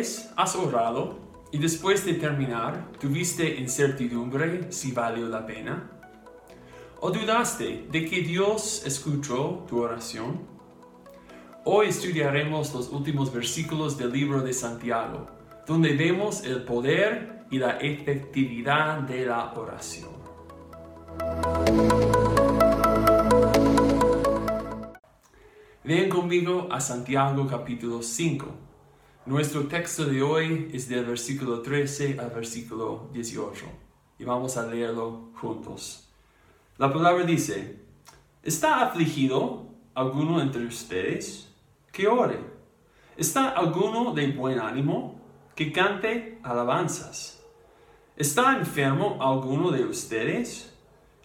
has orado y después de terminar tuviste incertidumbre si valió la pena? ¿O dudaste de que Dios escuchó tu oración? Hoy estudiaremos los últimos versículos del libro de Santiago, donde vemos el poder y la efectividad de la oración. Ven conmigo a Santiago capítulo 5. Nuestro texto de hoy es del versículo 13 al versículo 18 y vamos a leerlo juntos. La palabra dice, ¿está afligido alguno entre ustedes? Que ore. ¿Está alguno de buen ánimo? Que cante alabanzas. ¿Está enfermo alguno de ustedes?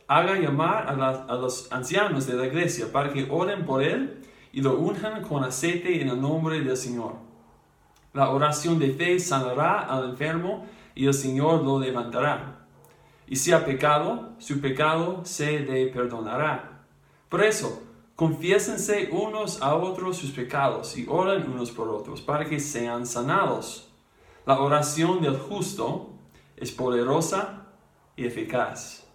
Haga llamar a, los ancianos de la iglesia para que oren por él y lo unjan con aceite en el nombre del Señor. La oración de fe sanará al enfermo y el Señor lo levantará y si ha pecado, su pecado se le perdonará. Por eso, confiésense unos a otros sus pecados y oren unos por otros para que sean sanados. La oración del justo es poderosa y eficaz.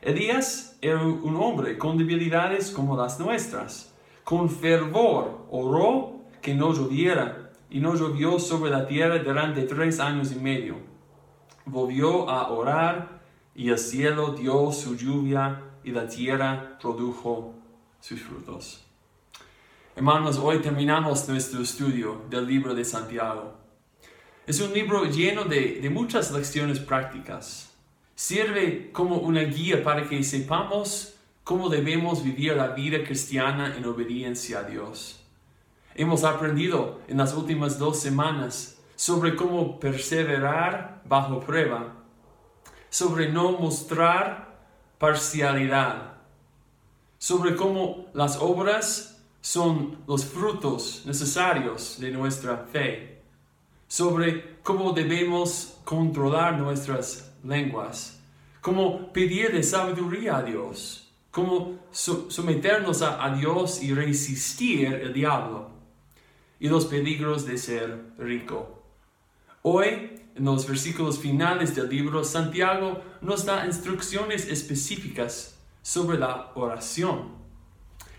Elías era un hombre con debilidades como las nuestras. Con fervor oró que no lloviera y no llovió sobre la tierra durante tres años y medio. Volvió a orar y el cielo dio su lluvia y la tierra produjo sus frutos. Hermanos, hoy terminamos nuestro estudio del libro de Santiago. Es un libro lleno de, de muchas lecciones prácticas. Sirve como una guía para que sepamos cómo debemos vivir la vida cristiana en obediencia a Dios. Hemos aprendido en las últimas dos semanas sobre cómo perseverar bajo prueba sobre no mostrar parcialidad, sobre cómo las obras son los frutos necesarios de nuestra fe, sobre cómo debemos controlar nuestras lenguas, cómo pedirle sabiduría a Dios, cómo someternos a, Dios y resistir el diablo y los peligros de ser rico. Hoy en los versículos finales del libro, Santiago nos da instrucciones específicas sobre la oración.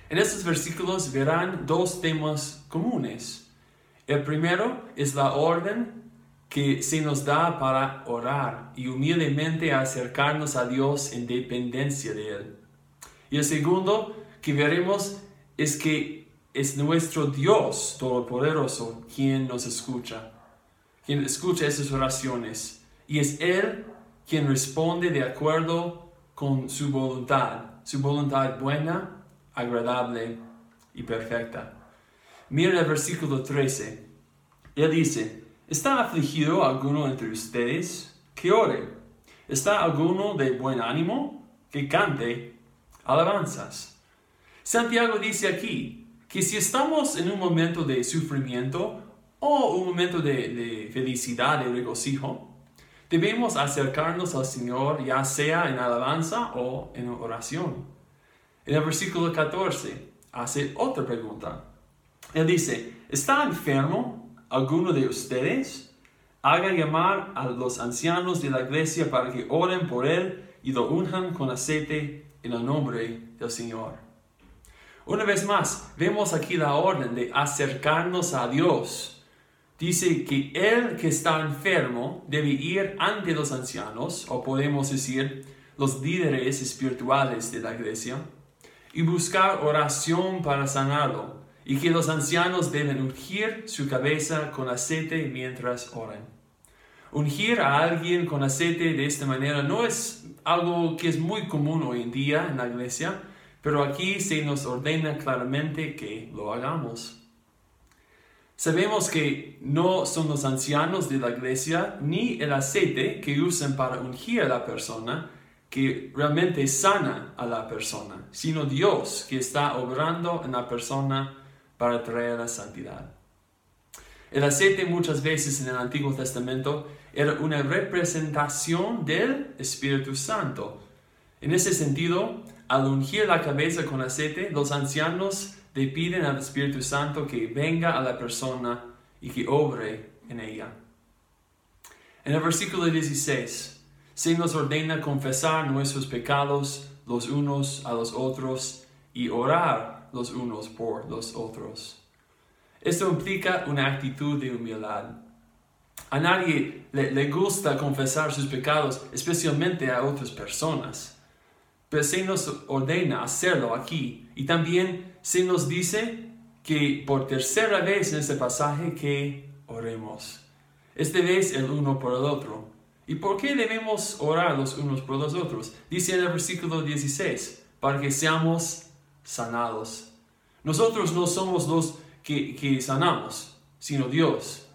En estos versículos verán dos temas comunes. El primero es la orden que se nos da para orar y humildemente acercarnos a Dios en dependencia de Él. Y el segundo que veremos es que es nuestro Dios Todopoderoso quien nos escucha quien escucha esas oraciones y es Él quien responde de acuerdo con su voluntad, su voluntad buena, agradable y perfecta. Miren el versículo 13. Él dice, ¿está afligido alguno entre ustedes? Que ore. ¿Está alguno de buen ánimo? Que cante alabanzas. Santiago dice aquí que si estamos en un momento de sufrimiento o un momento de, felicidad, de regocijo, debemos acercarnos al Señor ya sea en alabanza o en oración. En el versículo 14 hace otra pregunta. Él dice, ¿está enfermo alguno de ustedes? Haga llamar a los ancianos de la iglesia para que oren por él y lo unjan con aceite en el nombre del Señor. Una vez más, vemos aquí la orden de acercarnos a Dios dice que el que está enfermo debe ir ante los ancianos, o podemos decir los líderes espirituales de la iglesia, y buscar oración para sanarlo, y que los ancianos deben ungir su cabeza con aceite mientras oran. Ungir a alguien con aceite de esta manera no es algo que es muy común hoy en día en la iglesia, pero aquí se nos ordena claramente que lo hagamos. Sabemos que no son los ancianos de la iglesia ni el aceite que usan para ungir a la persona que realmente sana a la persona, sino Dios que está obrando en la persona para traer la santidad. El aceite muchas veces en el Antiguo Testamento era una representación del Espíritu Santo. En ese sentido, al ungir la cabeza con aceite, los ancianos le piden al Espíritu Santo que venga a la persona y que obre en ella. En el versículo 16, se nos ordena confesar nuestros pecados los unos a los otros y orar los unos por los otros. Esto implica una actitud de humildad. A nadie le, gusta confesar sus pecados, especialmente a otras personas. Pero se nos ordena hacerlo aquí. Y también se nos dice que por tercera vez en este pasaje que oremos. Esta vez el uno por el otro. ¿Y por qué debemos orar los unos por los otros? Dice en el versículo 16, para que seamos sanados. Nosotros no somos los que, que sanamos, sino Dios.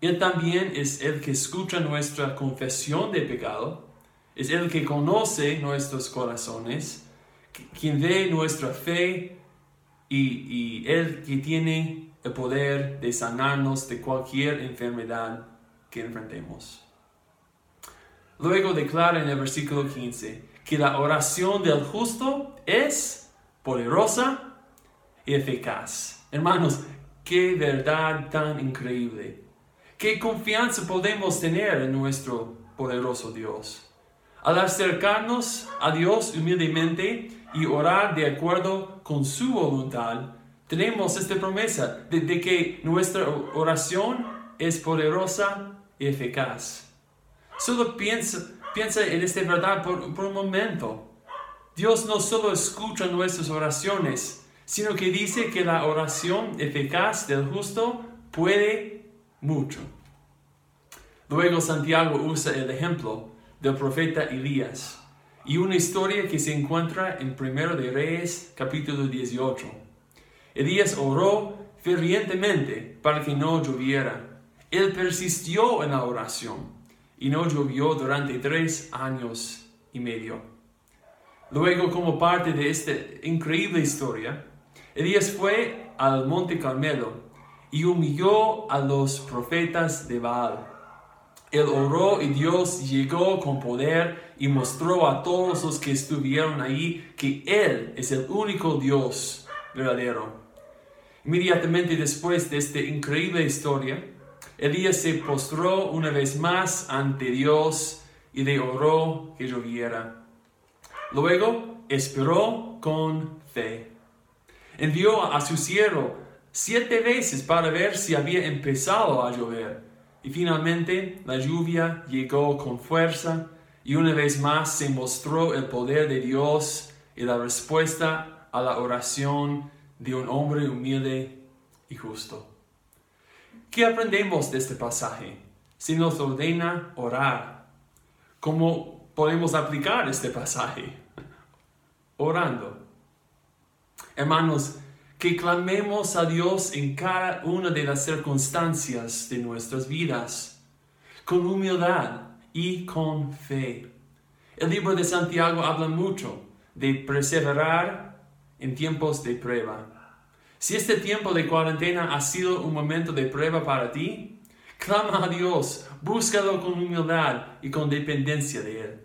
Él también es el que escucha nuestra confesión de pecado, es el que conoce nuestros corazones, quien ve nuestra fe y, Él que tiene el poder de sanarnos de cualquier enfermedad que enfrentemos. Luego declara en el versículo 15 que la oración del justo es poderosa y eficaz. Hermanos, qué verdad tan increíble. Qué confianza podemos tener en nuestro poderoso Dios. Al acercarnos a Dios humildemente y orar de acuerdo con su voluntad, tenemos esta promesa de, que nuestra oración es poderosa y eficaz. Solo piensa, piensa en esta verdad por, por un momento. Dios no solo escucha nuestras oraciones, sino que dice que la oración eficaz del justo puede mucho. Luego Santiago usa el ejemplo del profeta Elías y una historia que se encuentra en 1 de Reyes capítulo 18. Elías oró fervientemente para que no lloviera. Él persistió en la oración y no llovió durante tres años y medio. Luego, como parte de esta increíble historia, Elías fue al monte Carmelo y humilló a los profetas de Baal. Él oró y Dios llegó con poder y mostró a todos los que estuvieron ahí que Él es el único Dios verdadero. Inmediatamente después de esta increíble historia, Elías se postró una vez más ante Dios y le oró que lloviera. Luego esperó con fe envió a su siervo siete veces para ver si había empezado a llover. Y finalmente la lluvia llegó con fuerza y una vez más se mostró el poder de Dios y la respuesta a la oración de un hombre humilde y justo. ¿Qué aprendemos de este pasaje? Si nos ordena orar, ¿cómo podemos aplicar este pasaje? Orando. Hermanos, que clamemos a Dios en cada una de las circunstancias de nuestras vidas, con humildad y con fe. El libro de Santiago habla mucho de perseverar en tiempos de prueba. Si este tiempo de cuarentena ha sido un momento de prueba para ti, clama a Dios, búscalo con humildad y con dependencia de Él.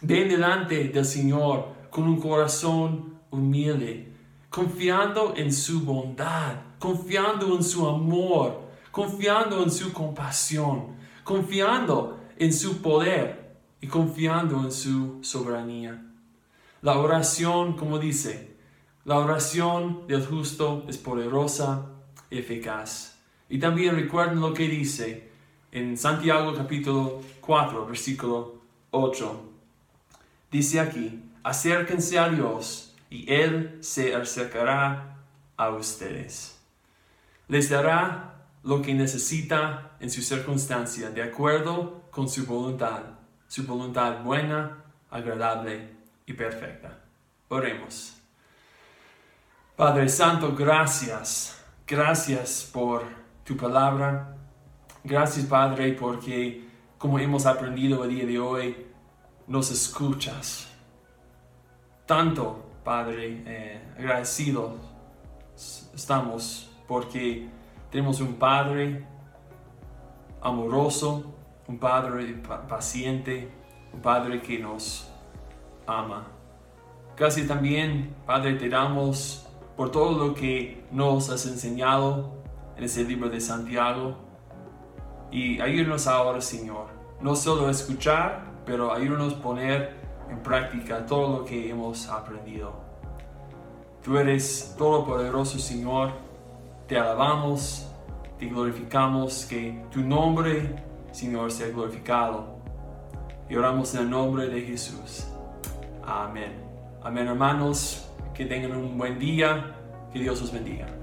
Ven delante del Señor con un corazón humilde confiando en su bondad, confiando en su amor, confiando en su compasión, confiando en su poder y confiando en su soberanía. La oración, como dice, la oración del justo es poderosa y eficaz. Y también recuerden lo que dice en Santiago capítulo 4, versículo 8. Dice aquí, acérquense a Dios y Él se acercará a ustedes. Les dará lo que necesita en su circunstancia, de acuerdo con su voluntad, su voluntad buena, agradable y perfecta. Oremos. Padre Santo, gracias, gracias por tu palabra. Gracias, Padre, porque como hemos aprendido el día de hoy, nos escuchas tanto Padre, eh, agradecidos estamos porque tenemos un Padre amoroso, un Padre paciente, un Padre que nos ama. Gracias también, Padre, te damos por todo lo que nos has enseñado en ese libro de Santiago. Y ayúdanos ahora, Señor, no solo escuchar, pero ayúdanos a poner en práctica todo lo que hemos aprendido. Tú eres todopoderoso, Señor. Te alabamos, te glorificamos, que tu nombre, Señor, sea glorificado. Y oramos en el nombre de Jesús. Amén. Amén, hermanos. Que tengan un buen día. Que Dios os bendiga.